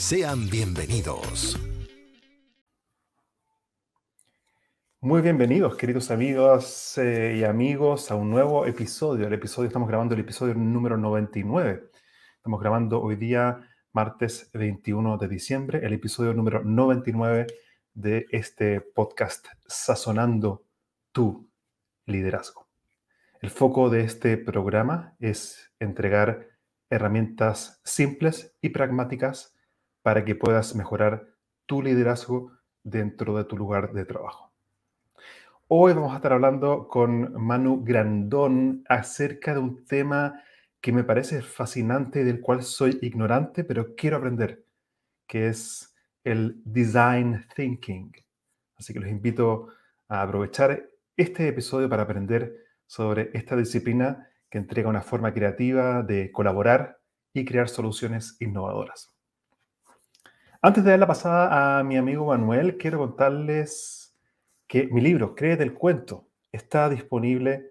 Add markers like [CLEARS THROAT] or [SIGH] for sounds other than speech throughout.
Sean bienvenidos. Muy bienvenidos, queridos amigos eh, y amigos, a un nuevo episodio. El episodio, estamos grabando el episodio número 99. Estamos grabando hoy día, martes 21 de diciembre, el episodio número 99 de este podcast, Sazonando tu liderazgo. El foco de este programa es entregar herramientas simples y pragmáticas para que puedas mejorar tu liderazgo dentro de tu lugar de trabajo. Hoy vamos a estar hablando con Manu Grandón acerca de un tema que me parece fascinante del cual soy ignorante, pero quiero aprender, que es el design thinking. Así que los invito a aprovechar este episodio para aprender sobre esta disciplina que entrega una forma creativa de colaborar y crear soluciones innovadoras. Antes de dar la pasada a mi amigo Manuel, quiero contarles que mi libro, Créete el Cuento, está disponible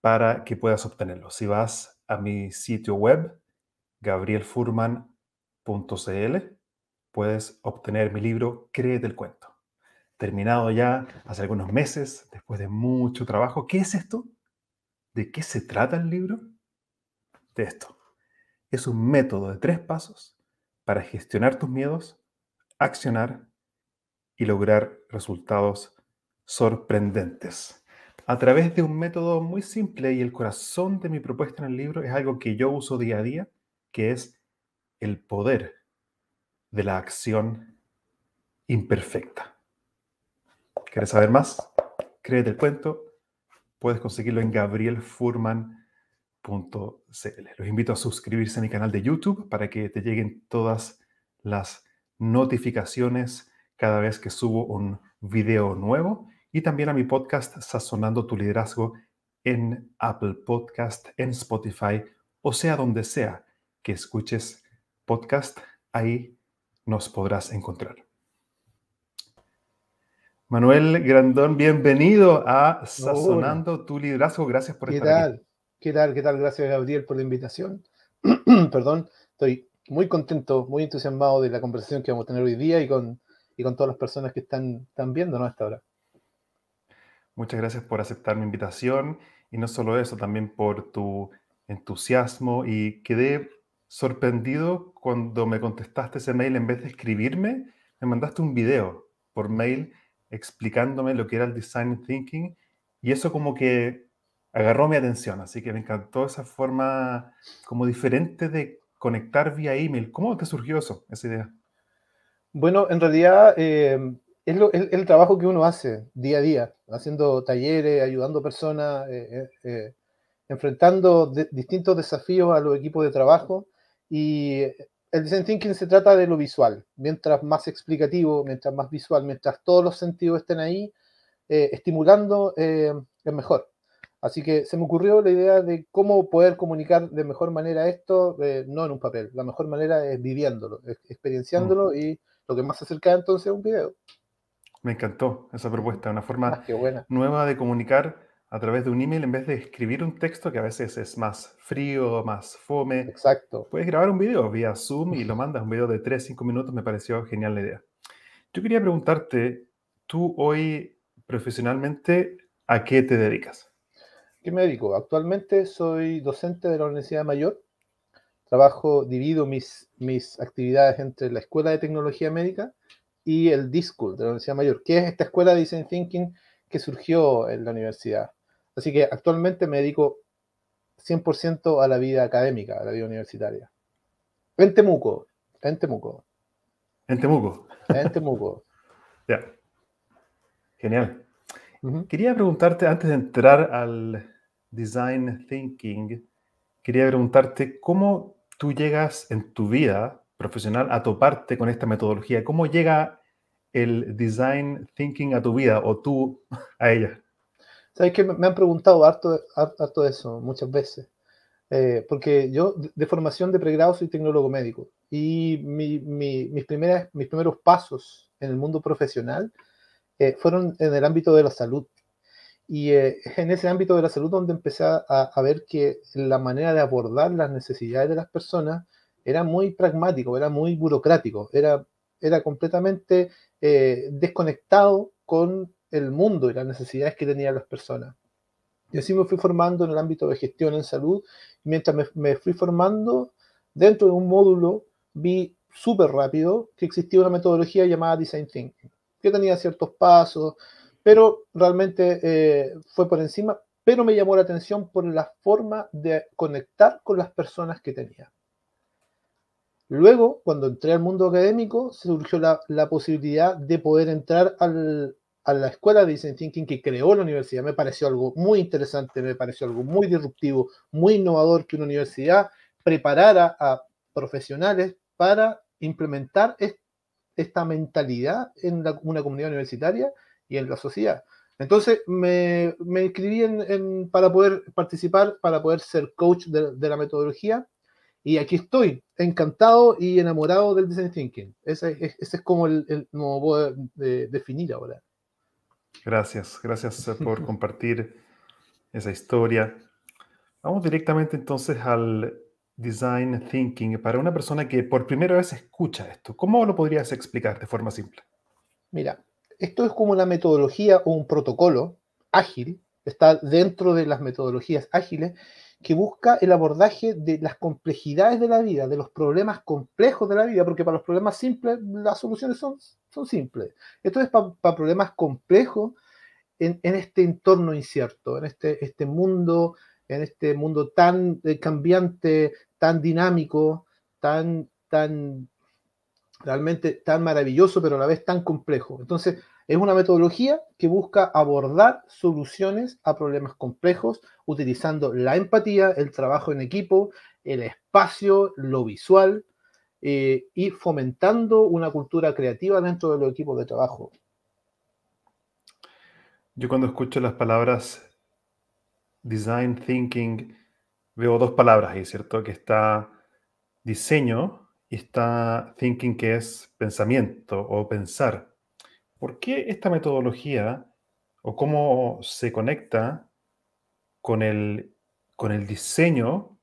para que puedas obtenerlo. Si vas a mi sitio web, gabrielfurman.cl, puedes obtener mi libro Créete el Cuento terminado ya hace algunos meses, después de mucho trabajo. ¿Qué es esto? ¿De qué se trata el libro? De esto. Es un método de tres pasos para gestionar tus miedos, accionar y lograr resultados sorprendentes. A través de un método muy simple y el corazón de mi propuesta en el libro es algo que yo uso día a día, que es el poder de la acción imperfecta. ¿Quieres saber más? Créete el cuento. Puedes conseguirlo en Los invito a suscribirse a mi canal de YouTube para que te lleguen todas las notificaciones cada vez que subo un video nuevo y también a mi podcast Sazonando tu liderazgo en Apple Podcast, en Spotify o sea donde sea que escuches podcast, ahí nos podrás encontrar. Manuel Grandón, bienvenido a Sazonando tu liderazgo. Gracias por estar tal? aquí. ¿Qué tal? ¿Qué tal? Gracias, Gabriel, por la invitación. [CLEARS THROAT] Perdón, estoy muy contento, muy entusiasmado de la conversación que vamos a tener hoy día y con, y con todas las personas que están, están viéndonos hasta ahora. Muchas gracias por aceptar mi invitación y no solo eso, también por tu entusiasmo y quedé sorprendido cuando me contestaste ese mail en vez de escribirme, me mandaste un video por mail explicándome lo que era el design thinking y eso como que agarró mi atención, así que me encantó esa forma como diferente de conectar vía email. ¿Cómo te surgió eso, esa idea? Bueno, en realidad eh, es, el trabajo que uno hace día a día, haciendo talleres, ayudando personas, eh, eh, enfrentando distintos desafíos a los equipos de trabajo y el design thinking se trata de lo visual. Mientras más explicativo, mientras más visual, mientras todos los sentidos estén ahí estimulando, es mejor. Así que se me ocurrió la idea de cómo poder comunicar de mejor manera esto, eh, no en un papel. La mejor manera es viviéndolo, experienciándolo mm. y lo que más se acerca entonces es un video. Me encantó esa propuesta, una forma ah, nueva de comunicar a través de un email en vez de escribir un texto que a veces es más frío, más fome. Exacto. Puedes grabar un video vía Zoom y lo mandas, un video de 3, 5 minutos, me pareció genial la idea. Yo quería preguntarte, tú hoy profesionalmente, ¿a qué te dedicas? ¿Qué me dedico? Actualmente soy docente de la Universidad Mayor. Trabajo, divido mis, mis actividades entre la Escuela de Tecnología Médica y el D-School de la Universidad Mayor, que es esta escuela de Design Thinking que surgió en la universidad. Así que actualmente me dedico 100% a la vida académica, a la vida universitaria. En Temuco, en Temuco. En Temuco. En Temuco. [LAUGHS] ya. Genial. Quería preguntarte, antes de entrar al design thinking, quería preguntarte cómo tú llegas en tu vida profesional a toparte con esta metodología. ¿Cómo llega el design thinking a tu vida o tú a ella? Sabes que me han preguntado harto, harto eso muchas veces. Eh, porque yo de formación de pregrado soy tecnólogo médico y mis, primeras, mis primeros pasos en el mundo profesional eh, fueron en el ámbito de la salud. Y eh, en ese ámbito de la salud donde empecé a, a, ver que la manera de abordar las necesidades de las personas era muy pragmático, era muy burocrático, era, era completamente desconectado con el mundo y las necesidades que tenían las personas. Y así me fui formando en el ámbito de gestión en salud. mientras me, fui formando, dentro de un módulo vi súper rápido que existía una metodología llamada Design Thinking, que tenía ciertos pasos, pero realmente eh, fue por encima, pero me llamó la atención por la forma de conectar con las personas que tenía. Luego, cuando entré al mundo académico, surgió la, posibilidad de poder entrar a la escuela de Design Thinking que creó la universidad. Me pareció algo muy interesante, me pareció algo muy disruptivo, muy innovador que una universidad preparara a profesionales para implementar esta mentalidad en una comunidad universitaria y en la sociedad. Entonces me, me inscribí en, para poder participar, para poder ser coach de, la metodología y aquí estoy, encantado y enamorado del design thinking. Ese, es como el, el de definir ahora. Gracias, gracias eh, por [LAUGHS] compartir esa historia. Vamos directamente entonces al design thinking para una persona que por primera vez escucha esto. ¿Cómo lo podrías explicar de forma simple? Mira, esto es como una metodología o un protocolo ágil, está dentro de las metodologías ágiles, que busca el abordaje de las complejidades de la vida, de los problemas complejos de la vida, porque para los problemas simples las soluciones son, son simples. Esto es para problemas complejos en, este entorno incierto, en este, este mundo, en este mundo tan eh, cambiante, tan dinámico, tan, tan realmente tan maravilloso, pero a la vez tan complejo. Entonces, es una metodología que busca abordar soluciones a problemas complejos utilizando la empatía, el trabajo en equipo, el espacio, lo visual eh, y fomentando una cultura creativa dentro de los equipos de trabajo. Yo cuando escucho las palabras design thinking veo dos palabras ahí, ¿cierto? Que está diseño y está thinking que es pensamiento o pensar. ¿Por qué esta metodología o cómo se conecta con el, con el diseño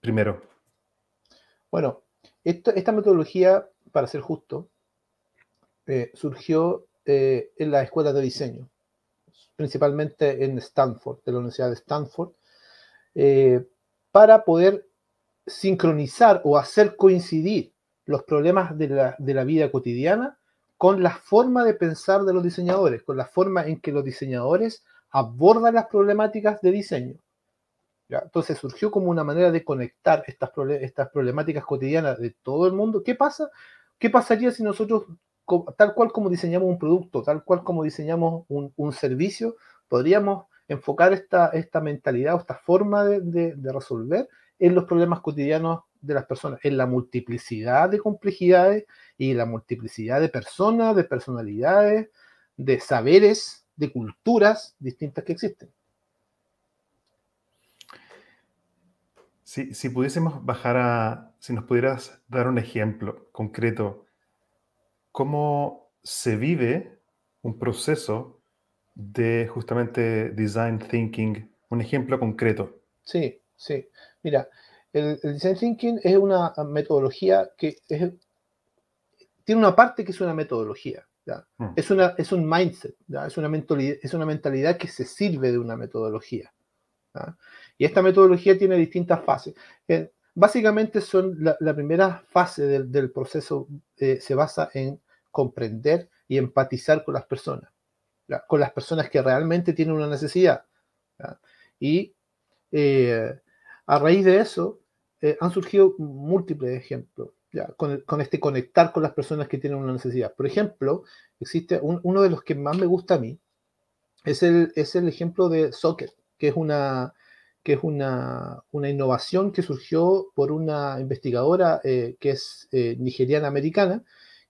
primero? Bueno, esta, metodología, para ser justo, eh, surgió eh, en la escuela de diseño, principalmente en Stanford, de la Universidad de Stanford, eh, para poder sincronizar o hacer coincidir los problemas de la, de la vida cotidiana con la forma de pensar de los diseñadores, con la forma en que los diseñadores abordan las problemáticas de diseño. Entonces surgió como una manera de conectar estas, problemáticas cotidianas de todo el mundo. ¿Qué pasa? ¿Qué pasaría si nosotros, tal cual como diseñamos un producto, tal cual como diseñamos un, servicio, podríamos enfocar esta mentalidad o esta forma de resolver en los problemas cotidianos de las personas, en la multiplicidad de complejidades y la multiplicidad de personas, de personalidades, de saberes, de culturas distintas que existen. Si, si pudiésemos bajar a, si nos pudieras dar un ejemplo concreto, ¿cómo se vive un proceso de justamente design thinking? Un ejemplo concreto. Sí, sí. Mira, el, design thinking es una metodología que tiene una parte que es una metodología. Mm. Es, una, es un mindset, Es, una mentalidad, es una mentalidad que se sirve de una metodología. Y esta metodología tiene distintas fases. básicamente son la, primera fase del, proceso eh, se basa en comprender y empatizar con las personas, con las personas que realmente tienen una necesidad. Y eh, a raíz de eso eh, han surgido múltiples ejemplos. con, este conectar con las personas que tienen una necesidad. Por ejemplo, existe uno de los que más me gusta a mí, es el, es el ejemplo de Socket, que es una, que es una, innovación que surgió por una investigadora eh, que es nigeriana americana,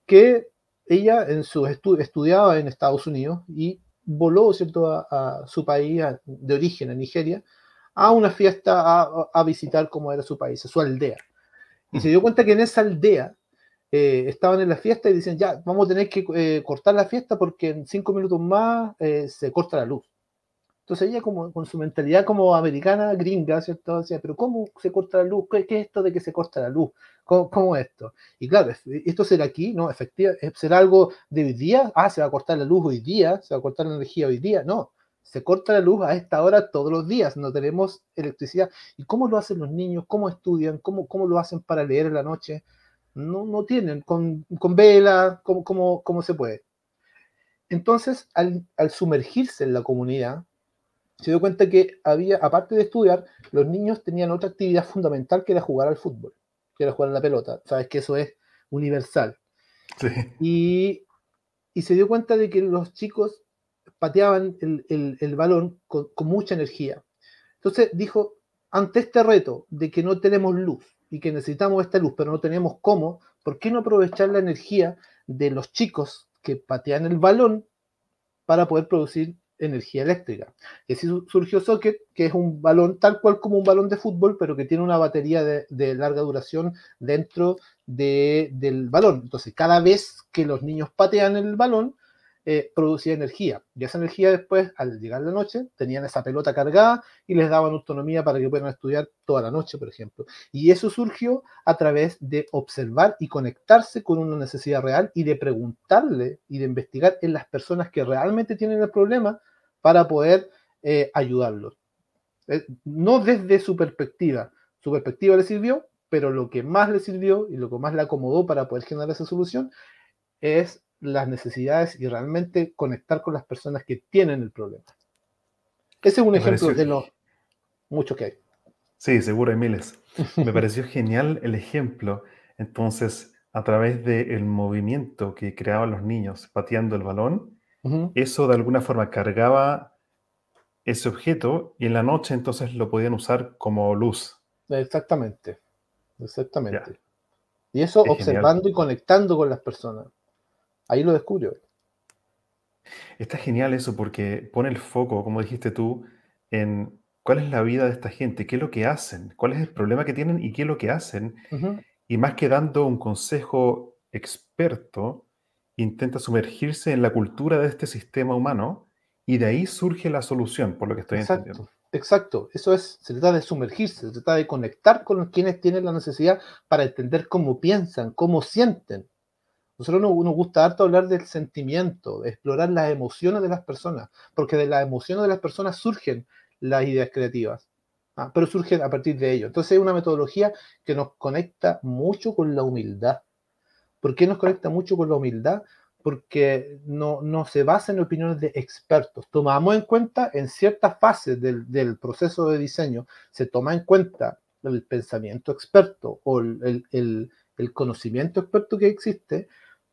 que ella en su estudiaba en Estados Unidos y voló ¿cierto? A, su país de origen, a Nigeria, a una fiesta a, visitar cómo era su país, a su aldea. Y se dio cuenta que en esa aldea eh, estaban en la fiesta y dicen, ya, vamos a tener que eh, cortar la fiesta porque en cinco minutos más eh, se corta la luz. Entonces ella como, con su mentalidad como americana, gringa, ¿cierto? Decía, pero ¿cómo se corta la luz? ¿Qué, es esto de que se corta la luz? ¿Cómo, es esto? Y claro, ¿esto será aquí? ¿No? Efectivamente, ¿será algo de hoy día? Ah, se va a cortar la luz hoy día, se va a cortar la energía hoy día. No, se corta la luz a esta hora todos los días, no tenemos electricidad. ¿Y cómo lo hacen los niños? ¿Cómo estudian? ¿Cómo, cómo lo hacen para leer en la noche? No, no tienen, con, con vela, ¿cómo, cómo, cómo se puede? Entonces, al, al sumergirse en la comunidad, se dio cuenta que había, aparte de estudiar, los niños tenían otra actividad fundamental que era jugar al fútbol, que era jugar a la pelota. Sabes que eso es universal. Y, se dio cuenta de que los chicos pateaban el, balón con, mucha energía. Entonces dijo, ante este reto de que no tenemos luz y que necesitamos esta luz, pero no tenemos cómo, ¿por qué no aprovechar la energía de los chicos que patean el balón para poder producir energía eléctrica. Y así surgió Socket, que es un balón tal cual como un balón de fútbol, pero que tiene una batería de, larga duración dentro del balón. Entonces, cada vez que los niños patean el balón, eh, producía energía. Y esa energía después, al llegar la noche, tenían esa pelota cargada y les daban autonomía para que puedan estudiar toda la noche, por ejemplo. Y eso surgió a través de observar y conectarse con una necesidad real y de preguntarle y de investigar en las personas que realmente tienen el problema para poder eh, ayudarlos. Eh, no desde su perspectiva. Su perspectiva le sirvió, pero lo que más le sirvió y lo que más le acomodó para poder generar esa solución es las necesidades y realmente conectar con las personas que tienen el problema. Ese es un ejemplo de los muchos que hay. Sí, seguro hay miles. [LAUGHS] Me pareció genial el ejemplo. Entonces, a través del movimiento que creaban los niños pateando el balón, eso de alguna forma cargaba ese objeto y en la noche entonces lo podían usar como luz. Exactamente, exactamente. Y eso observando y conectando con las personas. Ahí lo descubrió. Está genial eso porque pone el foco, como dijiste tú, en cuál es la vida de esta gente, qué es lo que hacen, cuál es el problema que tienen y qué es lo que hacen. Y más que dando un consejo experto, intenta sumergirse en la cultura de este sistema humano y de ahí surge la solución, por lo que estoy entendiendo. Exacto, eso es, se trata de sumergirse, se trata de conectar con quienes tienen la necesidad para entender cómo piensan, cómo sienten. Nosotros nos, nos gusta harto hablar del sentimiento, de explorar las emociones de las personas, porque de las emociones de las personas surgen las ideas creativas, ¿ah? pero surgen a partir de ello. Entonces es una metodología que nos conecta mucho con la humildad ¿Por qué nos conecta mucho con la humildad? Porque no, no se basa en opiniones de expertos. Tomamos en cuenta en ciertas fases del, proceso de diseño, se toma en cuenta el pensamiento experto o el, conocimiento experto que existe,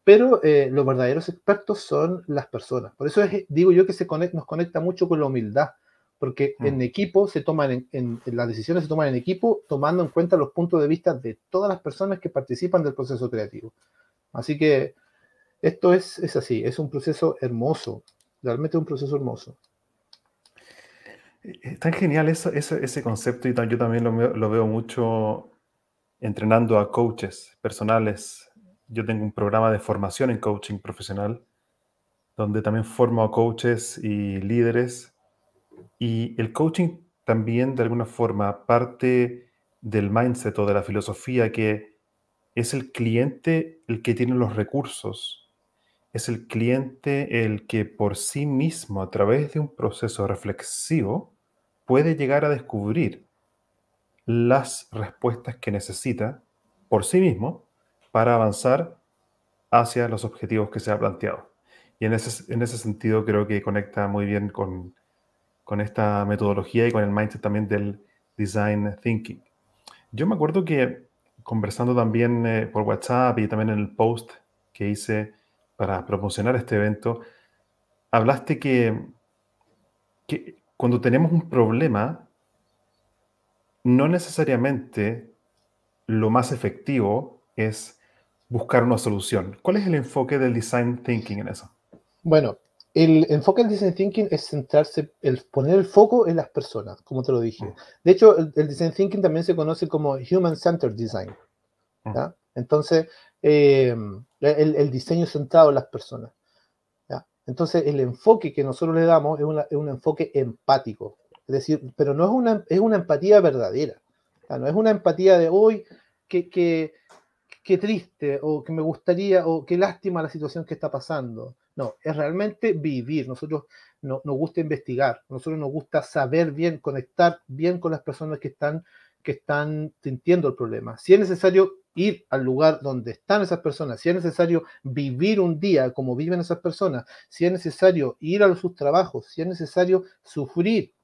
pero eh, los verdaderos expertos son las personas. Por eso digo yo que se nos conecta mucho con la humildad, porque mm. en equipo se toman, en, las decisiones se toman en equipo tomando en cuenta los puntos de vista de todas las personas que participan del proceso creativo. Así que esto es, es así, es un proceso hermoso, realmente un proceso hermoso. Es tan genial eso, ese concepto y yo también lo, lo, veo mucho entrenando a coaches personales. Yo tengo un programa de formación en coaching profesional donde también formo a coaches y líderes. Y el coaching también de alguna forma parte del mindset o de la filosofía que es el cliente el que tiene los recursos. Es el cliente el que por sí mismo, a través de un proceso reflexivo, puede llegar a descubrir las respuestas que necesita por sí mismo para avanzar hacia los objetivos que se ha planteado. Y en ese, en ese sentido creo que conecta muy bien con, con esta metodología y con el mindset también del design thinking. Yo me acuerdo que conversando también eh, por WhatsApp y también en el post que hice para promocionar este evento, hablaste que, que cuando tenemos un problema, no necesariamente lo más efectivo es buscar una solución. ¿Cuál es el enfoque del design thinking en eso? Bueno, el enfoque del design thinking es centrarse, el poner el foco en las personas, como te lo dije. Mm. De hecho, el, design thinking también se conoce como human-centered design. Mm. Entonces, eh, el, diseño centrado en las personas. Entonces, el enfoque que nosotros le damos es, un enfoque empático. Es decir, pero no es una, es una empatía verdadera. No es una empatía de hoy que, que, que triste o que me gustaría o qué lástima la situación que está pasando no, es realmente vivir. Nosotros no, nos gusta investigar, nosotros nos gusta saber bien, conectar bien con las personas que están, que están sintiendo el problema. Si es necesario ir al lugar donde están esas personas, si es necesario vivir un día como viven esas personas, si es necesario ir a sus trabajos, si es necesario sufrir,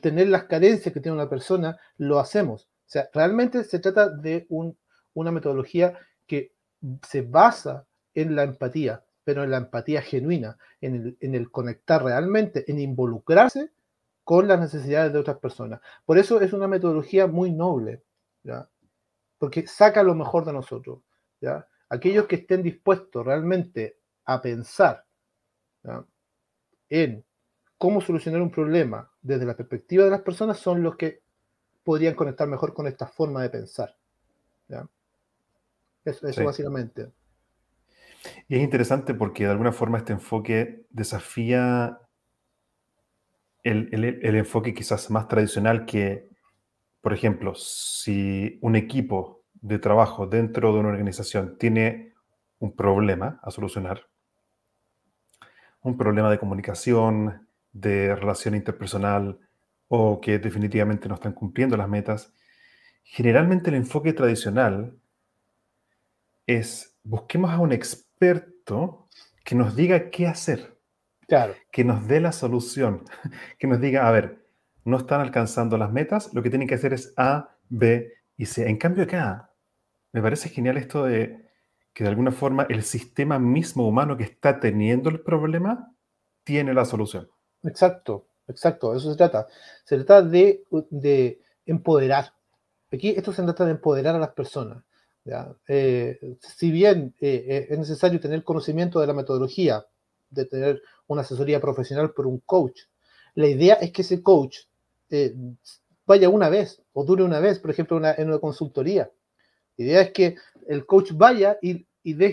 tener las carencias que tiene una persona, lo hacemos. O sea, realmente se trata de una metodología que se basa en la empatía, pero en la empatía genuina, en el, conectar realmente, en involucrarse con las necesidades de otras personas. Por eso es una metodología muy noble, ¿ya? porque saca lo mejor de nosotros. ¿ya? Aquellos que estén dispuestos realmente a pensar en cómo solucionar un problema desde la perspectiva de las personas son los que podrían conectar mejor con esta forma de pensar. ¿ya? Eso, básicamente. Y es interesante porque de alguna forma este enfoque desafía el, enfoque quizás más tradicional que, por ejemplo, si un equipo de trabajo dentro de una organización tiene un problema a solucionar, un problema de comunicación, de relación interpersonal o que definitivamente no están cumpliendo las metas, generalmente el enfoque tradicional es busquemos a un experto que nos diga qué hacer. Claro. Que nos dé la solución. [LAUGHS] Que nos diga, a ver, no están alcanzando las metas, lo que tienen que hacer es A, B y C. En cambio acá, me parece genial esto de que de alguna forma el sistema mismo humano que está teniendo el problema tiene la solución. Exacto, exacto, eso se trata. Se trata de, de empoderar. Aquí esto se trata de empoderar a las personas. Eh, si bien eh, eh, es necesario tener conocimiento de la metodología, de tener una asesoría profesional por un coach, la idea es que ese coach vaya una vez o dure una vez, por ejemplo, en una consultoría. La idea es que el coach vaya y,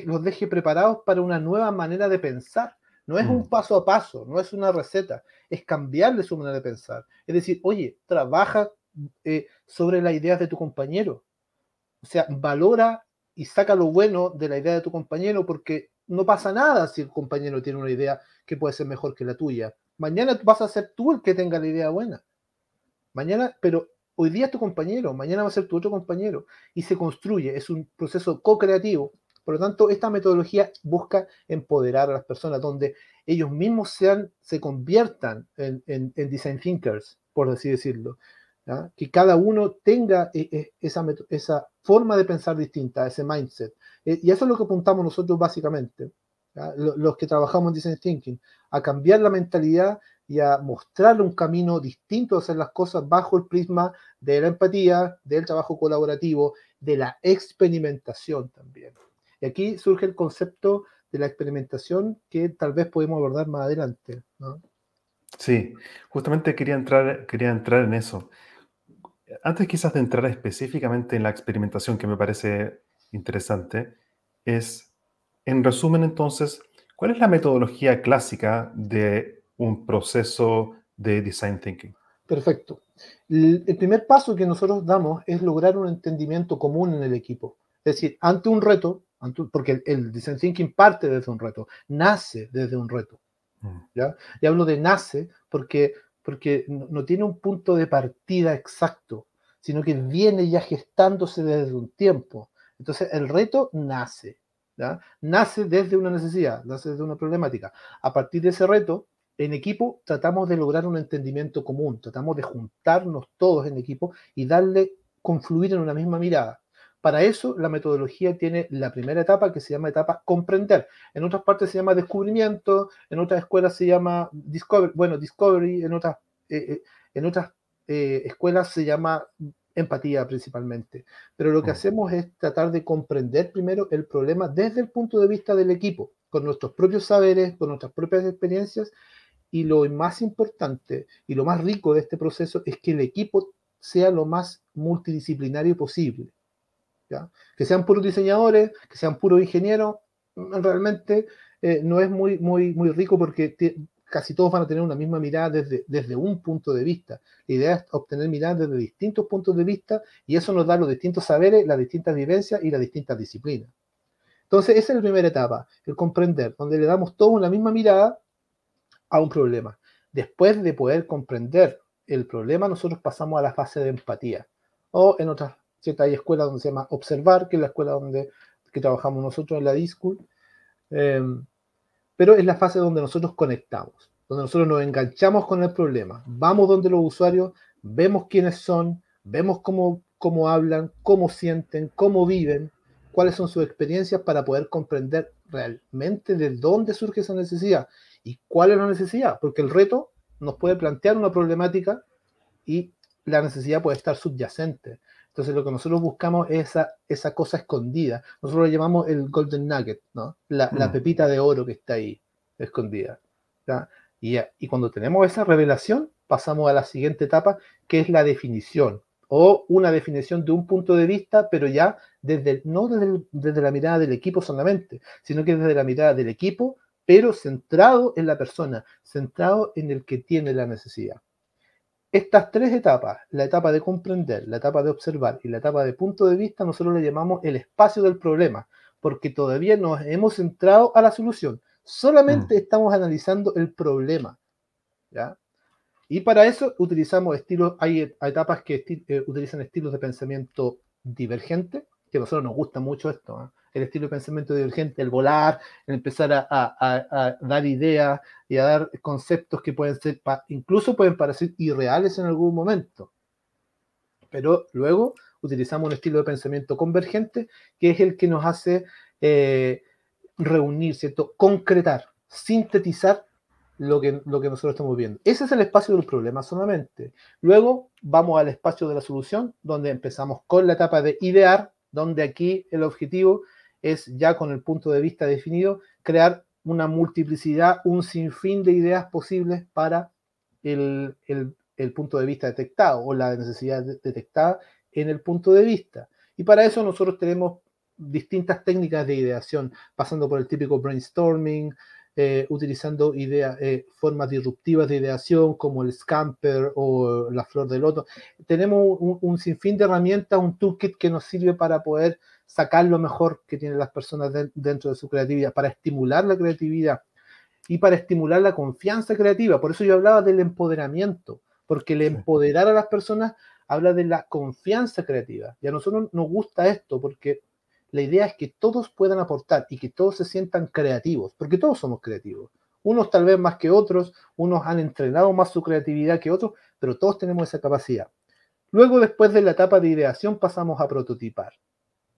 los deje preparados para una nueva manera de pensar. No es un mm. paso a paso, no es una receta, es cambiarle su manera de pensar. Es decir, oye, trabaja sobre las ideas de tu compañero, o sea, valora y saca lo bueno de la idea de tu compañero porque no pasa nada si el compañero tiene una idea que puede ser mejor que la tuya. Mañana vas a ser tú el que tenga la idea buena. Mañana, pero hoy día es tu compañero, mañana va a ser tu otro compañero y se construye, es un proceso co-creativo. Por lo tanto, esta metodología busca empoderar a las personas donde ellos mismos se conviertan en, en design thinkers, por así decirlo que cada uno tenga eh, eh, esa, esa, forma de pensar distinta, ese mindset. Eh, y eso es lo que apuntamos nosotros básicamente, los que trabajamos en Design Thinking, a cambiar la mentalidad y a mostrarle un camino distinto de hacer las cosas bajo el prisma de la empatía, del trabajo colaborativo, de la experimentación también. Y aquí surge el concepto de la experimentación que tal vez podemos abordar más adelante. Sí, justamente quería entrar, quería entrar en eso antes quizás de entrar específicamente en la experimentación que me parece interesante, es, en resumen entonces, ¿cuál es la metodología clásica de un proceso de design thinking? Perfecto. El, primer paso que nosotros damos es lograr un entendimiento común en el equipo. Es decir, ante un reto, porque el, design thinking parte desde un reto, nace desde un reto. Mm. ¿ya? Y hablo de nace porque porque no, tiene un punto de partida exacto, sino que viene ya gestándose desde un tiempo. Entonces el reto nace. nace desde una necesidad, nace desde una problemática. A partir de ese reto, en equipo tratamos de lograr un entendimiento común, tratamos de juntarnos todos en equipo y darle, confluir en una misma mirada. Para eso, la metodología tiene la primera etapa que se llama etapa comprender. En otras partes se llama descubrimiento, en otras escuelas se llama discovery, bueno, discovery, en otras, eh, eh, en otras eh, escuelas se llama empatía principalmente. Pero lo que mm. hacemos es tratar de comprender primero el problema desde el punto de vista del equipo, con nuestros propios saberes, con nuestras propias experiencias. Y lo más importante y lo más rico de este proceso es que el equipo sea lo más multidisciplinario posible. Que sean puros diseñadores, que sean puros ingenieros, realmente eh, no es muy, muy, muy rico porque casi todos van a tener una misma mirada desde, desde un punto de vista. La idea es obtener miradas desde distintos puntos de vista y eso nos da los distintos saberes, las distintas vivencias y las distintas disciplinas. Entonces, esa es la primera etapa, el comprender, donde le damos todos una misma mirada a un problema. Después de poder comprender el problema, nosotros pasamos a la fase de empatía. O en otras ciertas hay escuelas donde se llama observar, que es la escuela donde que trabajamos nosotros en la D-School. Em, pero es la fase donde nosotros conectamos, donde nosotros nos enganchamos con el problema. Vamos donde los usuarios, vemos quiénes son, vemos cómo, cómo hablan, cómo sienten, cómo viven, cuáles son sus experiencias para poder comprender realmente de dónde surge esa necesidad y cuál es la necesidad, porque el reto nos puede plantear una problemática y la necesidad puede estar subyacente. Entonces lo que nosotros buscamos es esa, esa cosa escondida. Nosotros lo llamamos el golden nugget, ¿no? La, mm. pepita de oro que está ahí, escondida. Y, y, cuando tenemos esa revelación, pasamos a la siguiente etapa, que es la definición, o una definición de un punto de vista, pero ya desde, no desde, desde la mirada del equipo solamente, sino que desde la mirada del equipo, pero centrado en la persona, centrado en el que tiene la necesidad. Estas tres etapas, la etapa de comprender, la etapa de observar y la etapa de punto de vista, nosotros le llamamos el espacio del problema, porque todavía no hemos entrado a la solución, solamente mm. estamos analizando el problema. ¿ya? Y para eso utilizamos estilos, hay etapas que eh, utilizan estilos de pensamiento divergente, que a nosotros nos gusta mucho esto. ¿eh? El estilo de pensamiento divergente, el volar, el empezar a, dar ideas y a dar conceptos que pueden ser, incluso pueden parecer irreales en algún momento. Pero luego utilizamos un estilo de pensamiento convergente, que es el que nos hace eh, reunir, ¿cierto? Concretar, sintetizar lo que, lo que nosotros estamos viendo. Ese es el espacio del problema solamente. Luego vamos al espacio de la solución, donde empezamos con la etapa de idear, donde aquí el objetivo es ya con el punto de vista definido, crear una multiplicidad, un sinfín de ideas posibles para el, punto de vista detectado o la necesidad detectada en el punto de vista. Y para eso nosotros tenemos distintas técnicas de ideación, pasando por el típico brainstorming, eh, utilizando ideas, eh, formas disruptivas de ideación como el scamper o la flor de loto. Tenemos un, un, sinfín de herramientas, un toolkit que nos sirve para poder sacar lo mejor que tienen las personas dentro de su creatividad, para estimular la creatividad y para estimular la confianza creativa. Por eso yo hablaba del empoderamiento, porque el empoderar a las personas habla de la confianza creativa. Y a nosotros nos gusta esto porque la idea es que todos puedan aportar y que todos se sientan creativos, porque todos somos creativos. Unos tal vez más que otros, unos han entrenado más su creatividad que otros, pero todos tenemos esa capacidad. Luego, después de la etapa de ideación, pasamos a prototipar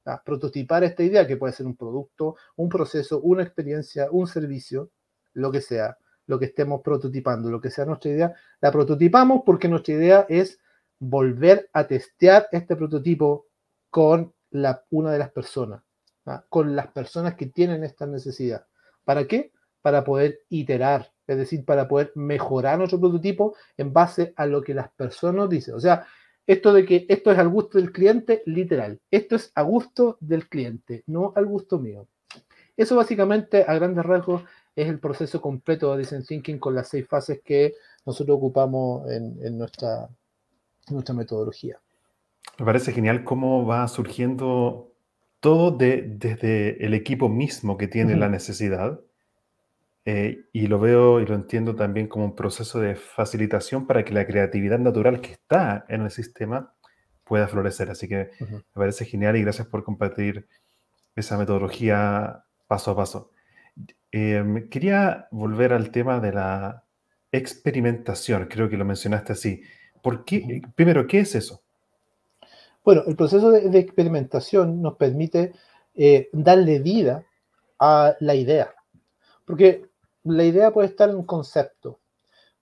a prototipar esta idea, que puede ser un producto, un proceso, una experiencia, un servicio, lo que sea, lo que estemos prototipando, lo que sea nuestra idea, la prototipamos porque nuestra idea es volver a testear este prototipo con una de las personas, con las personas que tienen esta necesidad. ¿Para qué? Para poder iterar, es decir, para poder mejorar nuestro prototipo en base a lo que las personas dicen. O sea, esto de que esto es al gusto del cliente, literal. Esto es a gusto del cliente, no al gusto mío. Eso básicamente, a grandes rasgos, es el proceso completo de Design Thinking con las seis fases que nosotros ocupamos en, nuestra metodología. Me parece genial cómo va surgiendo todo desde el equipo mismo que tiene la necesidad eh, y lo veo y lo entiendo también como un proceso de facilitación para que la creatividad natural que está en el sistema pueda florecer. Así que me parece genial y gracias por compartir esa metodología paso a paso. Em, quería volver al tema de la experimentación, creo que lo mencionaste así. ¿Por qué? Primero, ¿qué es eso? Bueno, el proceso de, experimentación nos permite eh, darle vida a la idea, porque la idea puede estar en un concepto,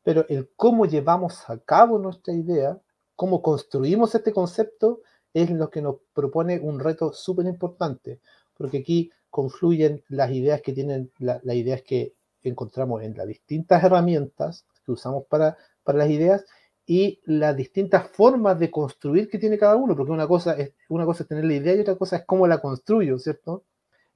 pero el cómo llevamos a cabo nuestra idea, cómo construimos este concepto, es lo que nos propone un reto súper importante, porque aquí confluyen las ideas que tienen, las ideas que encontramos en las distintas herramientas que usamos para, para las ideas y las distintas formas de construir que tiene cada uno, porque una cosa es, una cosa es tener la idea y otra cosa es cómo la construyo, ¿cierto?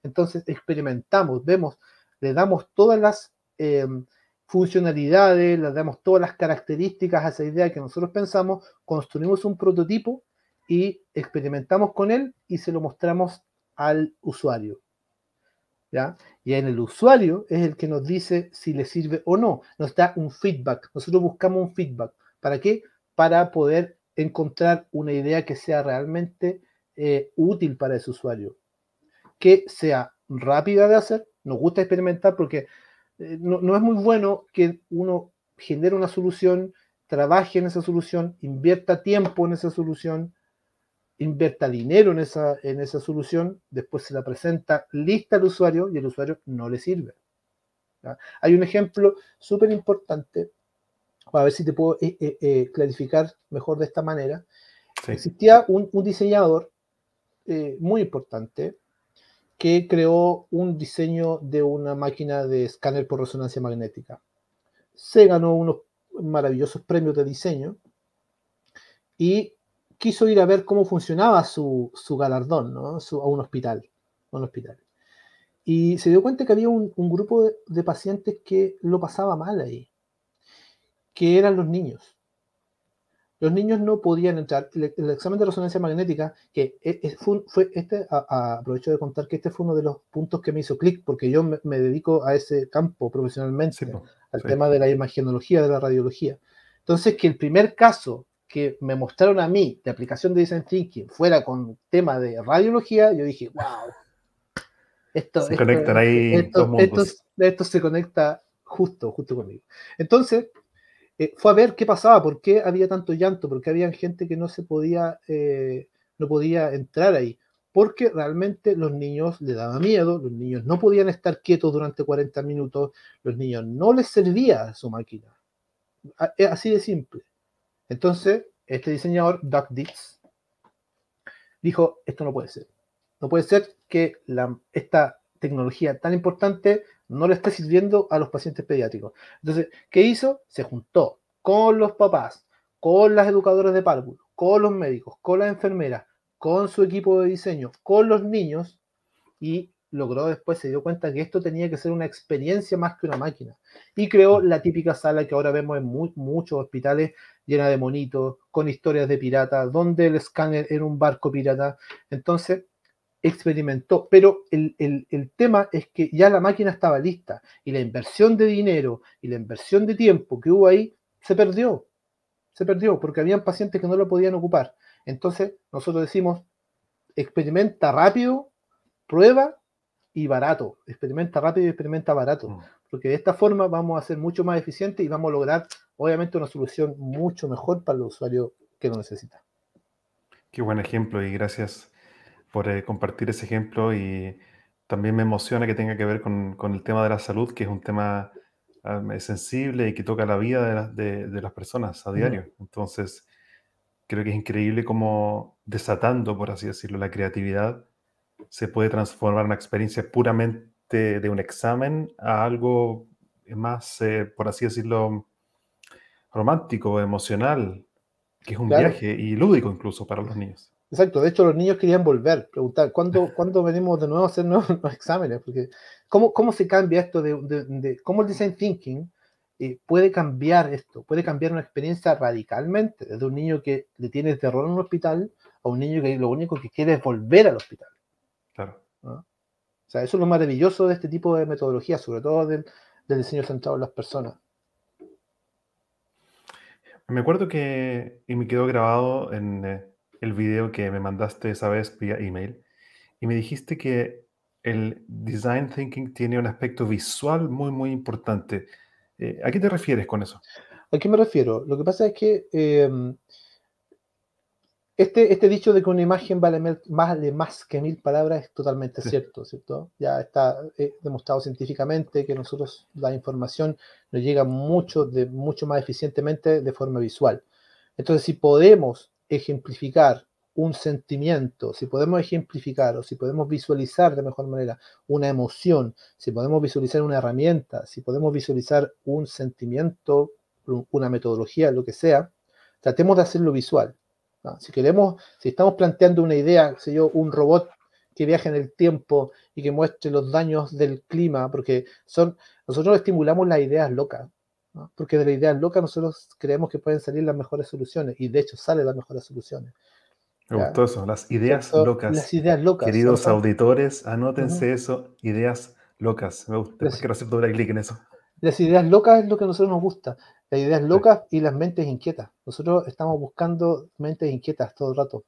Entonces experimentamos, vemos, le damos todas las em, funcionalidades, le damos todas las características a esa idea que nosotros pensamos, construimos un prototipo y experimentamos con él y se lo mostramos al usuario. ¿Ya? Y en el usuario es el que nos dice si le sirve o no, nos da un feedback. Nosotros buscamos un feedback. ¿Para qué? Para poder encontrar una idea que sea realmente eh, útil para ese usuario, que sea rápida de hacer. Nos gusta experimentar porque eh, no, no, es muy bueno que uno genere una solución, trabaje en esa solución, invierta tiempo en esa solución, invierta dinero en esa, en esa solución, después se la presenta lista al usuario y el usuario no le sirve. Hay un ejemplo súper importante, a ver si te puedo eh, eh, eh, clarificar mejor de esta manera. Existía un, un diseñador muy importante que creó un diseño de una máquina de escáner por resonancia magnética. Se ganó unos maravillosos premios de diseño y quiso ir a ver cómo funcionaba su, galardón ¿no? a un hospital, un hospital. Y se dio cuenta que había un, grupo de, pacientes que lo pasaba mal ahí, que eran los niños. Los niños no podían entrar. El, examen de resonancia magnética, que e, e, fue, este, aprovecho de contar que este fue uno de los puntos que me hizo clic, porque yo me, dedico a ese campo profesionalmente, al tema de la imagenología, de la radiología. Entonces, que el primer caso que me mostraron a mí de aplicación de Design Thinking fuera con tema de radiología, yo dije, wow. Esto, se conectan ahí esto, se conecta justo, justo conmigo. Entonces, eh, fue a ver qué pasaba, por qué había tanto llanto, por qué había gente que no se podía, eh, no podía entrar ahí. Porque realmente los niños le daba miedo, los niños no podían estar quietos durante 40 minutos, los niños no les servía su máquina. Así de simple. Entonces, este diseñador, Doug Dix, dijo, esto no puede ser. No puede ser que esta tecnología tan importante no le esté sirviendo a los pacientes pediátricos. Entonces, ¿qué hizo? Se juntó con los papás, con las educadoras de párvulo, con los médicos, con las enfermeras, con su equipo de diseño, con los niños y logró después, se dio cuenta que esto tenía que ser una experiencia más que una máquina. Y creó la típica sala que ahora vemos en muchos hospitales, llena de monitos, con historias de piratas, donde el escáner era un barco pirata. Entonces, experimentó. Pero el, el, tema es que ya la máquina estaba lista y la inversión de dinero y la inversión de tiempo que hubo ahí se perdió. Se perdió porque habían pacientes que no lo podían ocupar. Entonces, nosotros decimos, experimenta rápido, prueba y barato. Experimenta rápido y experimenta barato. Mm. Porque de esta forma vamos a ser mucho más eficientes y vamos a lograr, obviamente, una solución mucho mejor para el usuario que lo necesita. Qué buen ejemplo y gracias por eh, compartir ese ejemplo. Y también me emociona que tenga que ver con, el tema de la salud, que es un tema ah, sensible y que toca la vida de, las personas a diario. Entonces, creo que es increíble cómo desatando, por así decirlo, la creatividad se puede transformar una experiencia puramente de un examen a algo más, eh, por así decirlo, romántico, emocional, que es un viaje y lúdico incluso para los niños. Exacto, de hecho los niños querían volver, preguntar, ¿cuándo, ¿cuándo venimos de nuevo a hacer nuevos, [LAUGHS] exámenes? Porque, ¿cómo, ¿cómo, se cambia esto de, de, cómo el design thinking eh, puede cambiar esto? Puede cambiar una experiencia radicalmente, desde un niño que le tiene terror en un hospital a un niño que lo único que quiere es volver al hospital. Claro. O sea, eso es lo maravilloso de este tipo de metodología, sobre todo del, diseño centrado en las personas. Me acuerdo que, y me quedó grabado en eh, el video que me mandaste esa vez vía email, y me dijiste que el design thinking tiene un aspecto visual muy, muy importante. Eh, ¿A qué te refieres con eso? ¿A qué me refiero? Lo que pasa es que em, este, este dicho de que una imagen vale, más que mil palabras es totalmente cierto, ¿cierto? Ya está eh, demostrado científicamente que nosotros la información nos llega mucho, de, mucho más eficientemente de forma visual. Entonces, si podemos ejemplificar un sentimiento, si podemos ejemplificar o si podemos visualizar de mejor manera una emoción, si podemos visualizar una herramienta, si podemos visualizar un sentimiento, una metodología, lo que sea, tratemos de hacerlo visual. Si queremos, si estamos planteando una idea, sé yo, un robot que viaje en el tiempo y que muestre los daños del clima, porque son, nosotros estimulamos las ideas locas, porque de las ideas locas nosotros creemos que pueden salir las mejores soluciones, y de hecho salen las mejores soluciones. Me gustó eso, las ideas locas. Las ideas locas. Queridos auditores, anótense eso, ideas locas. Me gusta, quiero hacer doble clic en eso. Las ideas locas es lo que a nosotros nos gusta. Las ideas locas y las mentes inquietas. Nosotros estamos buscando mentes inquietas todo el rato.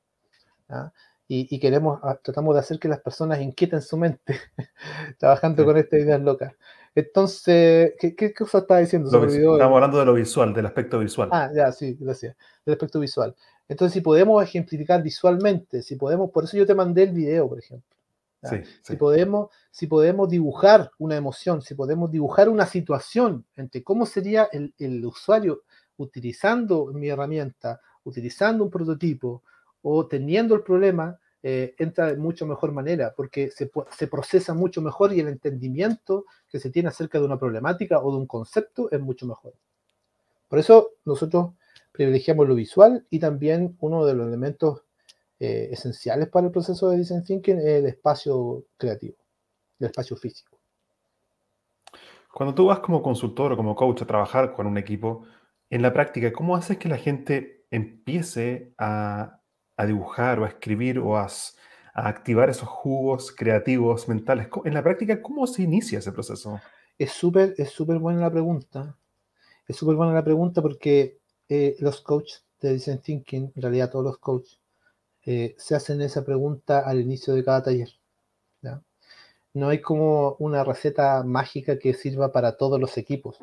Y, queremos, ah, tratamos de hacer que las personas inquieten su mente [LAUGHS] trabajando con estas ideas locas. Entonces, ¿qué, qué cosa estaba diciendo? estamos hablando de lo visual, del aspecto visual. Ah, ya, sí, gracias. Del aspecto visual. Entonces, si podemos ejemplificar visualmente, si podemos, por eso yo te mandé el video, por ejemplo. Si, podemos, si podemos dibujar una emoción, si podemos dibujar una situación entre cómo sería el, usuario utilizando mi herramienta, utilizando un prototipo o teniendo el problema, eh, entra de mucho mejor manera, porque se, se, procesa mucho mejor y el entendimiento que se tiene acerca de una problemática o de un concepto es mucho mejor. Por eso nosotros privilegiamos lo visual y también uno de los elementos eh, esenciales para el proceso de design thinking es el espacio creativo, el espacio físico. Cuando tú vas como consultor o como coach a trabajar con un equipo, en la práctica, ¿cómo haces que la gente empiece a, dibujar o a escribir o a, a, activar esos jugos creativos mentales? En la práctica, ¿cómo se inicia ese proceso? Es súper es buena la pregunta. Es súper buena la pregunta porque eh, los coaches de Design Thinking, en realidad todos los coaches, eh, se hacen esa pregunta al inicio de cada taller. No hay como una receta mágica que sirva para todos los equipos.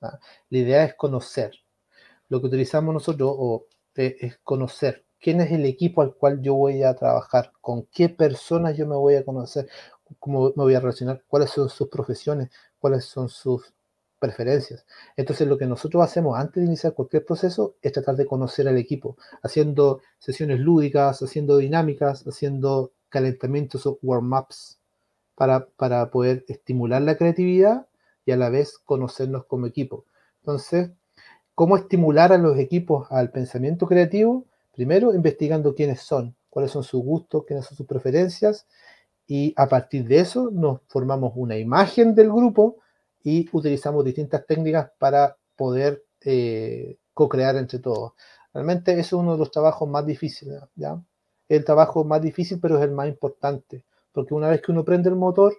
La idea es conocer. Lo que utilizamos nosotros o, eh, es conocer quién es el equipo al cual yo voy a trabajar, con qué personas yo me voy a conocer, cómo me voy a relacionar, cuáles son sus profesiones, cuáles son sus preferencias. Entonces, lo que nosotros hacemos antes de iniciar cualquier proceso es tratar de conocer al equipo, haciendo sesiones lúdicas, haciendo dinámicas, haciendo calentamientos o warm-ups para, para poder estimular la creatividad y a la vez conocernos como equipo. Entonces, ¿cómo estimular a los equipos al pensamiento creativo? Primero, investigando quiénes son, cuáles son sus gustos, quiénes son sus preferencias, y a partir de eso nos formamos una imagen del grupo y utilizamos distintas técnicas para poder eh, co-crear entre todos. Realmente es uno de los trabajos más difíciles, ¿ya? El trabajo más difícil, pero es el más importante, porque una vez que uno prende el motor,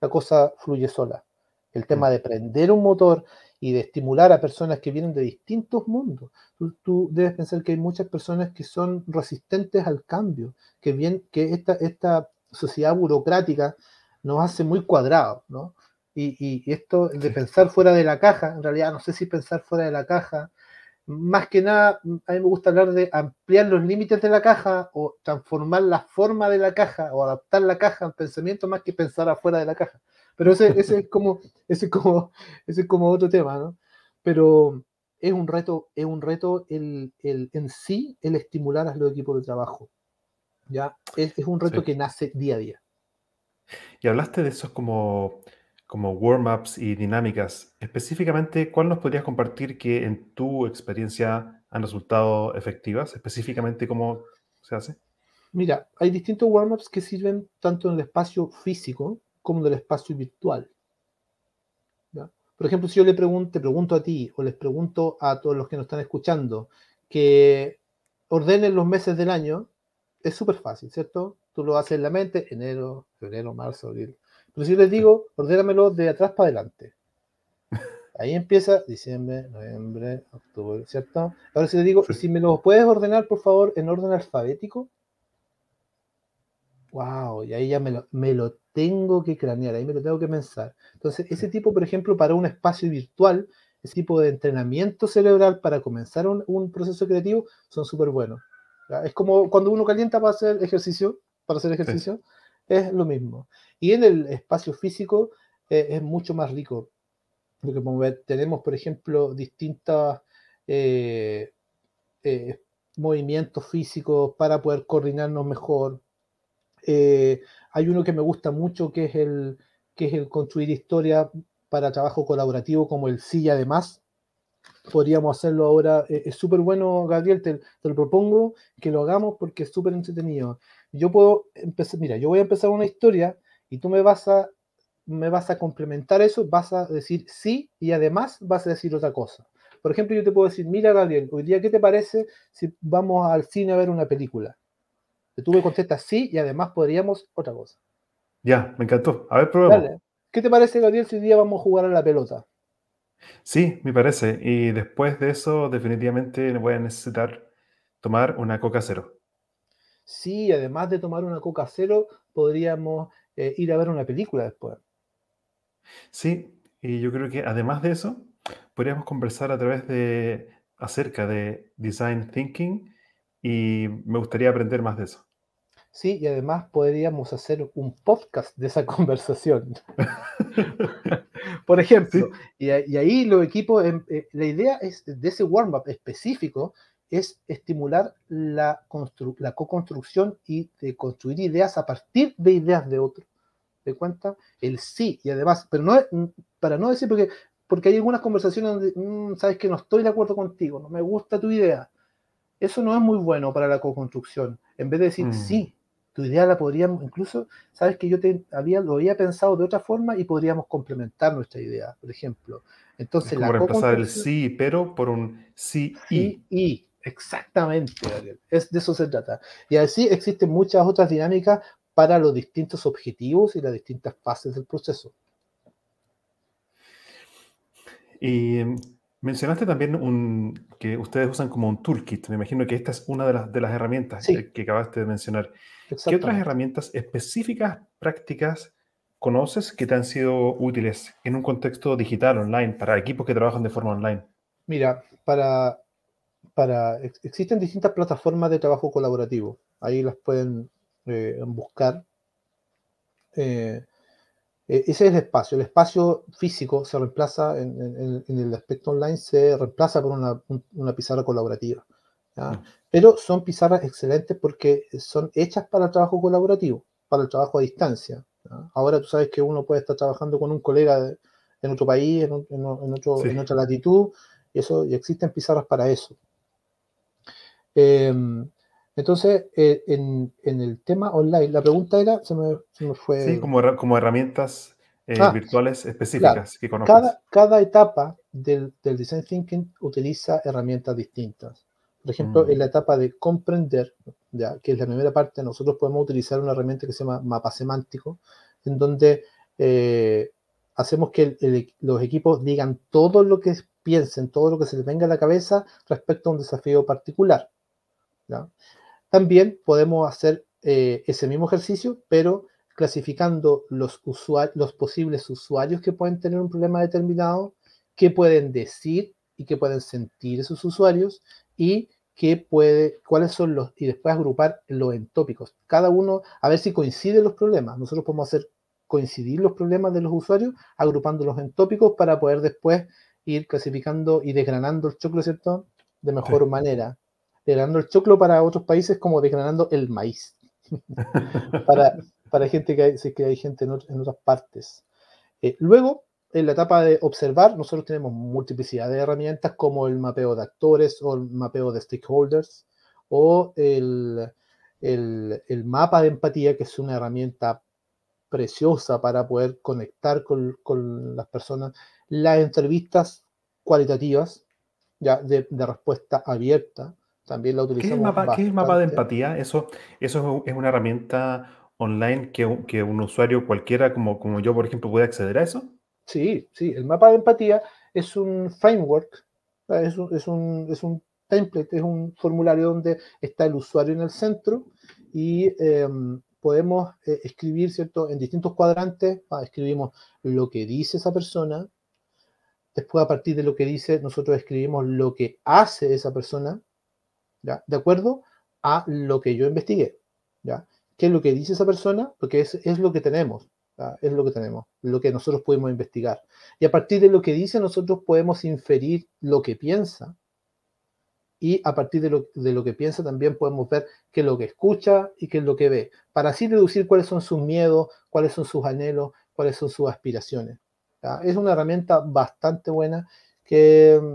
la cosa fluye sola. El tema de prender un motor y de estimular a personas que vienen de distintos mundos. Tú, debes pensar que hay muchas personas que son resistentes al cambio, que bien que esta, esta sociedad burocrática nos hace muy cuadrados, ¿no? Y, esto de pensar fuera de la caja, en realidad no sé si pensar fuera de la caja, más que nada, a mí me gusta hablar de ampliar los límites de la caja o transformar la forma de la caja o adaptar la caja al pensamiento más que pensar afuera de la caja. Pero ese, ese es como, ese como, ese es como otro tema, ¿no? Pero es un reto, es un reto el, el en sí el estimular a los equipos de trabajo. ¿ya? Es, es un reto que nace día a día. Y hablaste de esos como como warm-ups y dinámicas. Específicamente, ¿cuál nos podrías compartir que en tu experiencia han resultado efectivas? Específicamente, ¿cómo se hace? Mira, hay distintos warm-ups que sirven tanto en el espacio físico como en el espacio virtual. Por ejemplo, si yo le pregunto, te pregunto a ti o les pregunto a todos los que nos están escuchando que ordenen los meses del año, es súper fácil, ¿cierto? Tú lo haces en la mente, enero, febrero, marzo, abril, pero si les digo, ordénamelo de atrás para adelante. Ahí empieza diciembre, noviembre, octubre, ¿cierto? Ahora si les digo, si me lo puedes ordenar, por favor, en orden alfabético. Wow, y ahí ya me lo, me lo tengo que cranear, ahí me lo tengo que pensar. Entonces, ese tipo, por ejemplo, para un espacio virtual, ese tipo de entrenamiento cerebral para comenzar un, proceso creativo son súper buenos. Es como cuando uno calienta para hacer ejercicio, para hacer ejercicio, es lo mismo. Y en el espacio físico eh, es mucho más rico. Porque tenemos, por ejemplo, distintos eh, eh, movimientos físicos para poder coordinarnos mejor. Hay uno que me gusta mucho que es el, que es el construir historia para trabajo colaborativo como el sí además. Podríamos hacerlo ahora. es súper bueno, Gabriel, te, te, lo propongo que lo hagamos porque es súper entretenido. Yo puedo empezar, mira, yo voy a empezar una historia y tú me vas a me vas a complementar eso, vas a decir sí y además vas a decir otra cosa. Por ejemplo, yo te puedo decir, mira Gabriel, hoy día, ¿qué te parece si vamos al cine a ver una película? Tú me contestas sí y además podríamos otra cosa. Ya, me encantó. A ver, probemos. ¿Qué te parece, Gabriel, si hoy día vamos a jugar a la pelota? Sí, me parece. Y después de eso, definitivamente voy a necesitar tomar una coca cero. Sí, además de tomar una coca cero, podríamos eh, ir a ver una película después. Sí, y yo creo que además de eso, podríamos conversar a través de acerca de design thinking y me gustaría aprender más de eso. Sí, y además podríamos hacer un podcast de esa [LAUGHS] conversación. Por ejemplo, y, ahí los equipos, em, eh, la idea es de ese warm-up específico es estimular la, la co-construcción y de construir ideas a partir de ideas de otros de cuenta el sí y además, pero no para no decir porque porque hay algunas conversaciones donde mm, sabes que no estoy de acuerdo contigo, no me gusta tu idea. Eso no es muy bueno para la co-construcción. En vez de decir mm. sí, tu idea la podríamos, incluso, sabes que yo te había, lo había pensado de otra forma y podríamos complementar nuestra idea, por ejemplo. Entonces, la reemplazar el sí, pero por un sí y. y. Exactamente, Es, de eso se trata. Y así existen muchas otras dinámicas para los distintos objetivos y las distintas fases del proceso. Y em, mencionaste también un, que ustedes usan como un toolkit. Me imagino que esta es una de las, de las herramientas que acabaste de mencionar. ¿Qué otras herramientas específicas, prácticas, conoces que te han sido útiles en un contexto digital, online, para equipos que trabajan de forma online? Mira, para, para existen distintas plataformas de trabajo colaborativo. Ahí las pueden eh, buscar. Eh, ese es el espacio. El espacio físico se reemplaza en, el aspecto online, se reemplaza por una, pizarra colaborativa. Mm. Pero son pizarras excelentes porque son hechas para el trabajo colaborativo, para el trabajo a distancia. Ahora tú sabes que uno puede estar trabajando con un colega en otro país, en, en otra latitud, y eso y existen pizarras para eso. Em, entonces, eh, en, el tema online, la pregunta era, se me, fue... Sí, como, como herramientas eh, ah, virtuales específicas que conozcas. Cada, cada etapa del, Design Thinking utiliza herramientas distintas. Por ejemplo, en la mm. etapa de comprender, ya, que es la primera parte, nosotros podemos utilizar una herramienta que se llama mapa semántico, en donde eh, hacemos que los equipos digan todo lo que piensen, todo lo que se les venga a la cabeza respecto a un desafío particular. ¿ya? También podemos hacer eh, ese mismo ejercicio, pero clasificando los, los posibles usuarios que pueden tener un problema determinado, qué pueden decir y qué pueden sentir esos usuarios y qué puede, cuáles son los, y después agrupar los entópicos. Cada uno, a ver si coinciden los problemas. Nosotros podemos hacer coincidir los problemas de los usuarios, agrupando los entópicos para poder después ir clasificando y desgranando el choclo, ¿cierto? De mejor manera desgranando el choclo para otros países como desgranando el maíz. [LAUGHS] para, para gente que hay, que hay gente en, otras partes. Eh, luego, en la etapa de observar, nosotros tenemos multiplicidad de herramientas como el mapeo de actores o el mapeo de stakeholders o el, el, mapa de empatía, que es una herramienta preciosa para poder conectar con, con las personas. Las entrevistas cualitativas, ya de, de respuesta abierta, también la utilizamos. ¿Qué es el mapa, de empatía? Eso, eso es una herramienta online que, que, un usuario cualquiera, como, como yo, por ejemplo, puede acceder a eso. Sí, sí. El mapa de empatía es un framework, es un, es un, es un template, es un formulario donde está el usuario en el centro y em, podemos eh, escribir, ¿cierto? En distintos cuadrantes, ah, escribimos lo que dice esa persona, después a partir de lo que dice, nosotros escribimos lo que hace esa persona, De acuerdo a lo que yo investigué, ¿ya? ¿Qué es lo que dice esa persona? Porque es, es lo que tenemos, es lo que tenemos, lo que nosotros podemos investigar. Y a partir de lo que dice, nosotros podemos inferir lo que piensa, y a partir de lo, de lo, que piensa también podemos ver qué es lo que escucha y qué es lo que ve, para así deducir cuáles son sus miedos, cuáles son sus anhelos, cuáles son sus aspiraciones. Es una herramienta bastante buena que mm,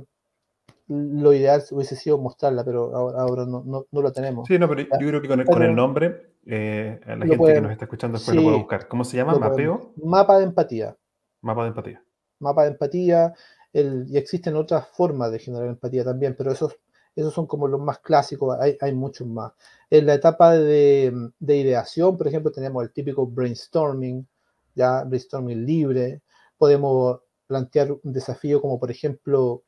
lo ideal hubiese sido mostrarla, pero ahora, no, no, no, lo tenemos. Sí, no, pero yo creo que con el, con el nombre, eh, la gente que nos está escuchando después lo puede buscar. ¿Cómo se llama? ¿Mapeo? Mapa de empatía. Mapa de empatía. Mapa de empatía. El, y existen otras formas de generar empatía también, pero esos esos son como los más clásicos, hay, hay muchos más. En la etapa de, de, ideación, por ejemplo, tenemos el típico brainstorming, ya brainstorming libre. Podemos plantear un desafío como, por ejemplo,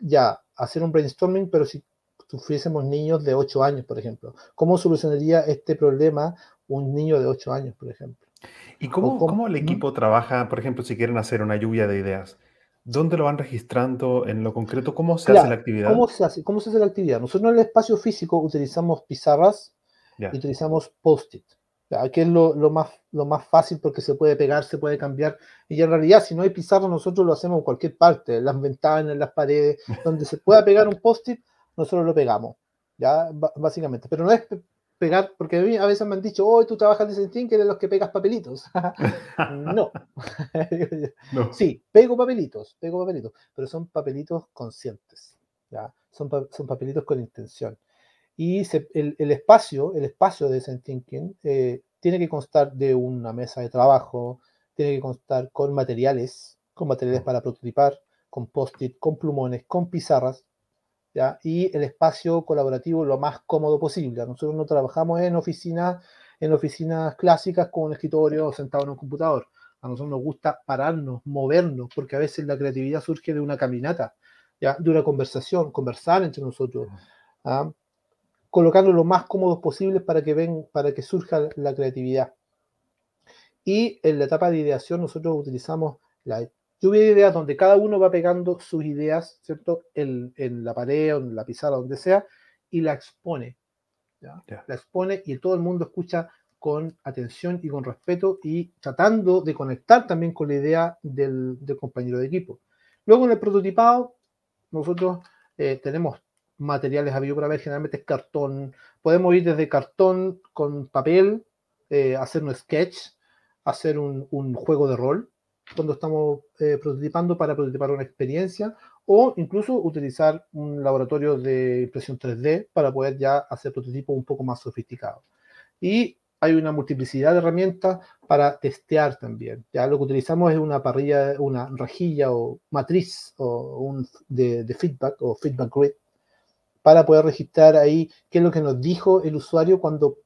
ya hacer un brainstorming, pero si tuviésemos niños de 8 años, por ejemplo. ¿Cómo solucionaría este problema un niño de 8 años, por ejemplo? ¿Y cómo, cómo, cómo el equipo trabaja, por ejemplo, si quieren hacer una lluvia de ideas? ¿Dónde lo van registrando en lo concreto? ¿Cómo se hace la actividad? ¿cómo se hace, ¿Cómo se hace la actividad? Nosotros en el espacio físico utilizamos pizarras y utilizamos post-it, que es lo, lo, más, lo más fácil porque se puede pegar, se puede cambiar. Y en realidad, si no hay pizarra, nosotros lo hacemos en cualquier parte, en las ventanas, en las paredes, [LAUGHS] donde se pueda pegar un post-it, nosotros lo pegamos, ¿ya? básicamente. Pero no es pegar, porque a mí a veces me han dicho, oh, tú trabajas de Sentin, que eres los que pegas papelitos. [LAUGHS] no. [LAUGHS] no. Sí, pego papelitos, pego papelitos, pero son papelitos conscientes, ¿ya? Son, son papelitos con intención. Y el, el, espacio, el espacio de Sentinking eh, tiene que constar de una mesa de trabajo, tiene que constar con materiales, con materiales para prototipar, con post-it, con plumones, con pizarras, y el espacio colaborativo lo más cómodo posible. Nosotros no trabajamos en oficinas, en oficinas clásicas con un escritorio sentado en un computador. A nosotros nos gusta pararnos, movernos, porque a veces la creatividad surge de una caminata, ¿ya? de una conversación, conversar entre nosotros. Colocando lo más cómodos posibles para que, ven, para que surja la creatividad. Y en la etapa de ideación nosotros utilizamos la lluvia de ideas donde cada uno va pegando sus ideas, ¿cierto? En, en la pared o en la pizarra, donde sea, y la expone. ¿ya? La expone y todo el mundo escucha con atención y con respeto y tratando de conectar también con la idea del, del compañero de equipo. Luego en el prototipado, nosotros eh, tenemos materiales a para ver, generalmente es cartón. Podemos ir desde cartón con papel, eh, hacer un sketch, hacer un, un juego de rol, cuando estamos eh, prototipando para prototipar una experiencia o incluso utilizar un laboratorio de impresión 3D para poder ya hacer prototipos un poco más sofisticados. Y hay una multiplicidad de herramientas para testear también. Ya lo que utilizamos es una parrilla, una rejilla o matriz o un, de, de feedback o feedback grid para poder registrar ahí qué es lo que nos dijo el usuario cuando,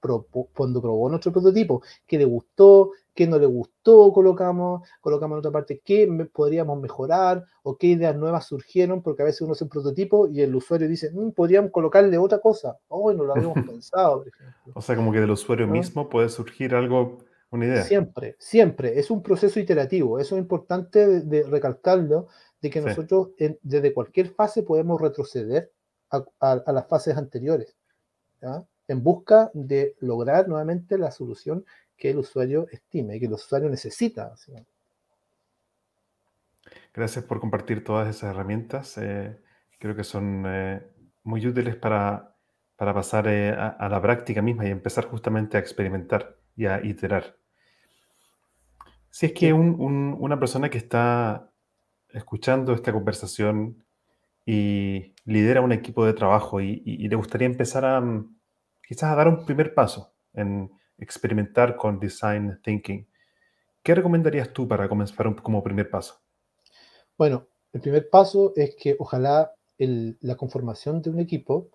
cuando probó nuestro prototipo, qué le gustó, qué no le gustó, colocamos, colocamos en otra parte qué podríamos mejorar o qué ideas nuevas surgieron, porque a veces uno hace un prototipo y el usuario dice, mm, podríamos colocarle otra cosa, oh, no lo habíamos [LAUGHS] pensado, por ejemplo. O sea, como que del usuario mismo puede surgir algo, una idea. Siempre, siempre, es un proceso iterativo, eso es importante de, recalcarlo, de que nosotros desde cualquier fase podemos retroceder a, las fases anteriores, en busca de lograr nuevamente la solución que el usuario estime, que el usuario necesita. Gracias por compartir todas esas herramientas. Eh, creo que son eh, muy útiles para, para pasar eh, a, la práctica misma y empezar justamente a experimentar y a iterar. Si es que una persona que está escuchando esta conversación y lidera un equipo de trabajo y, le gustaría empezar a mm, quizás a dar un primer paso en experimentar con design thinking, ¿qué recomendarías tú para comenzar como primer paso? Bueno, el primer paso es que ojalá la conformación de un equipo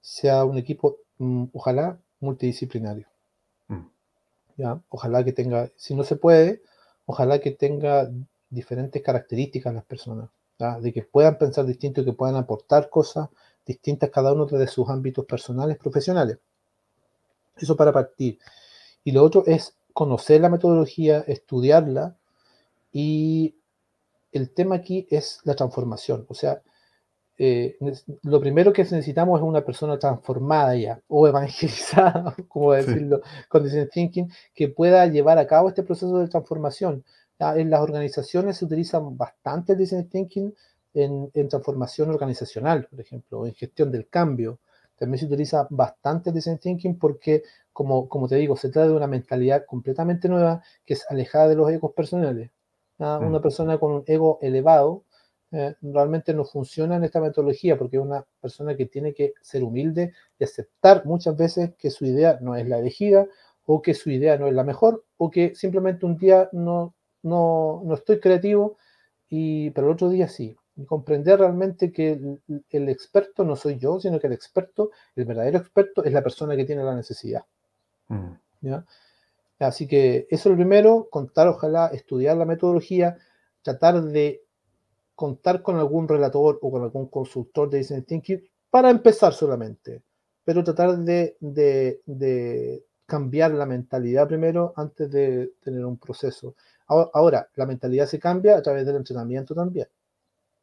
sea un equipo, mm, ojalá multidisciplinario. Mm. ¿Ya? Ojalá que tenga, si no se puede, ojalá que tenga diferentes características las personas de que puedan pensar distinto y que puedan aportar cosas distintas cada uno de sus ámbitos personales, profesionales. Eso para partir. Y lo otro es conocer la metodología, estudiarla y el tema aquí es la transformación. O sea, eh, lo primero que necesitamos es una persona transformada ya [LAUGHS] o evangelizada, [LAUGHS] como decirlo, con design thinking, que pueda llevar a cabo este proceso de transformación. En las organizaciones se utiliza bastante el design thinking en, en, transformación organizacional, por ejemplo, en gestión del cambio. También se utiliza bastante el design thinking porque, como, como te digo, se trata de una mentalidad completamente nueva que es alejada de los egos personales. Una mm. persona con un ego elevado eh, realmente no funciona en esta metodología porque es una persona que tiene que ser humilde y aceptar muchas veces que su idea no es la elegida o que su idea no es la mejor o que simplemente un día no, no, no estoy creativo y pero el otro día sí. Y comprender realmente que el, experto no soy yo, sino que el experto, el verdadero experto, es la persona que tiene la necesidad. Mm. ¿ya? Así que eso es lo primero, contar, ojalá, estudiar la metodología, tratar de contar con algún relator o con algún consultor de design thinking para empezar solamente, pero tratar de, de, cambiar la mentalidad primero antes de tener un proceso. Ahora, la mentalidad se cambia a través del entrenamiento también.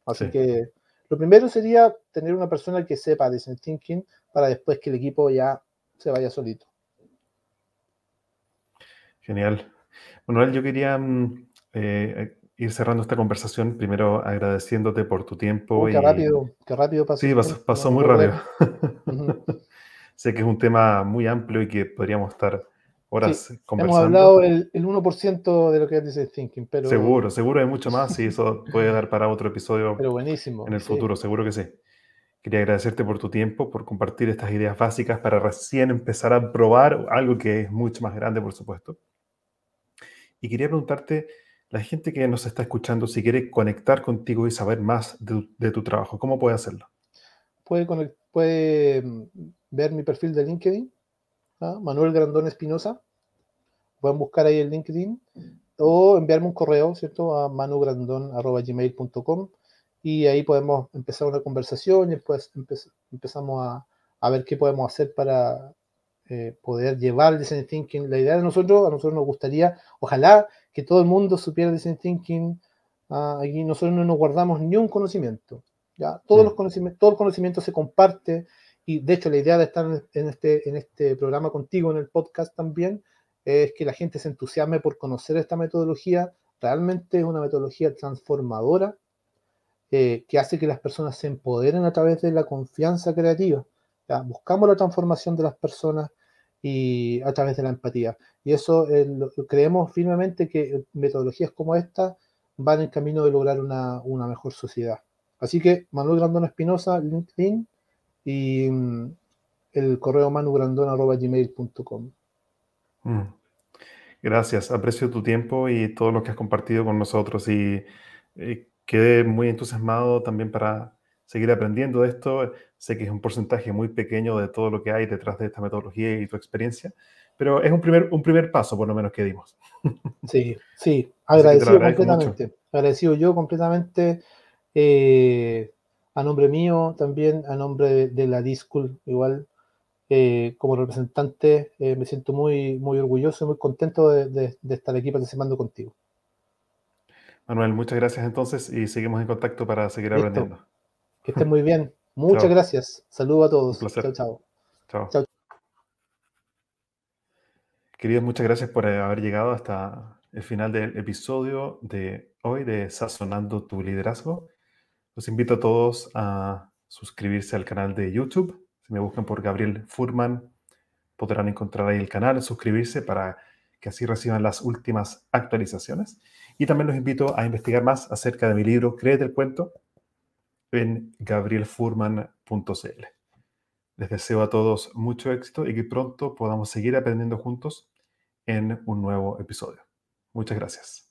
Así que lo primero sería tener una persona que sepa design thinking para después que el equipo ya se vaya solito. Genial. Manuel, yo quería mm, eh, ir cerrando esta conversación, primero agradeciéndote por tu tiempo. Oh, qué rápido, qué rápido pasó. Sí, pasó, muy rápido. [LAUGHS] sé que es un tema muy amplio y que podríamos estar horas conversando. Hemos hablado el, el 1% de lo que es Design Thinking, pero... Seguro, seguro hay mucho más y [LAUGHS] eso puede dar para otro episodio pero buenísimo, en el futuro, seguro que sí. Quería agradecerte por tu tiempo, por compartir estas ideas básicas para recién empezar a probar algo que es mucho más grande, por supuesto. Y quería preguntarte, la gente que nos está escuchando, si quiere conectar contigo y saber más de, tu trabajo, ¿cómo puede hacerlo? Puede, puede mm, ver mi perfil de LinkedIn, ¿ah? Manuel Grandón Espinosa. Pueden buscar ahí el LinkedIn o enviarme un correo, ¿cierto? A manugrandon.gmail.com y ahí podemos empezar una conversación y después empezamos a, a, ver qué podemos hacer para eh, poder llevar el design thinking. La idea de nosotros, a nosotros nos gustaría, ojalá que todo el mundo supiera design thinking. Ah, aquí nosotros no nos guardamos ni un conocimiento. ¿ya? Todos los mm. conocimientos, todo el conocimiento se comparte y de hecho la idea de estar en este, en este programa contigo, en el podcast también, es que la gente se entusiasme por conocer esta metodología. Realmente es una metodología transformadora eh, que hace que las personas se empoderen a través de la confianza creativa. Buscamos la transformación de las personas y a través de la empatía. Y eso eh, creemos firmemente que metodologías como esta van en camino de lograr una, mejor sociedad. Así que Manuel Grandón Espinosa, LinkedIn y mm, el correo manugrandon.gmail.com. Mm. Gracias, aprecio tu tiempo y todo lo que has compartido con nosotros y eh, quedé muy entusiasmado también para seguir aprendiendo de esto. Sé que es un porcentaje muy pequeño de todo lo que hay detrás de esta metodología y tu experiencia, pero es un primer, un primer paso, por lo menos, que dimos. [LAUGHS] Sí, sí, agradecido completamente. Agradecido yo completamente eh, a nombre mío, también a nombre de, la Discool, igual. Eh, como representante, eh, me siento muy, muy orgulloso y muy contento de, de, estar aquí participando contigo. Manuel, muchas gracias entonces y seguimos en contacto para seguir aprendiendo. Que estén muy bien. [LAUGHS] Muchas gracias. Saludos a todos. Chao, chao. Chao. Queridos, muchas gracias por haber llegado hasta el final del episodio de hoy de Sazonando tu liderazgo. Los invito a todos a suscribirse al canal de YouTube. Si me buscan por Gabriel Furman, podrán encontrar ahí el canal, suscribirse para que así reciban las últimas actualizaciones. Y también los invito a investigar más acerca de mi libro Créete el cuento, en gabrielfurman.cl. Les deseo a todos mucho éxito y que pronto podamos seguir aprendiendo juntos en un nuevo episodio. Muchas gracias.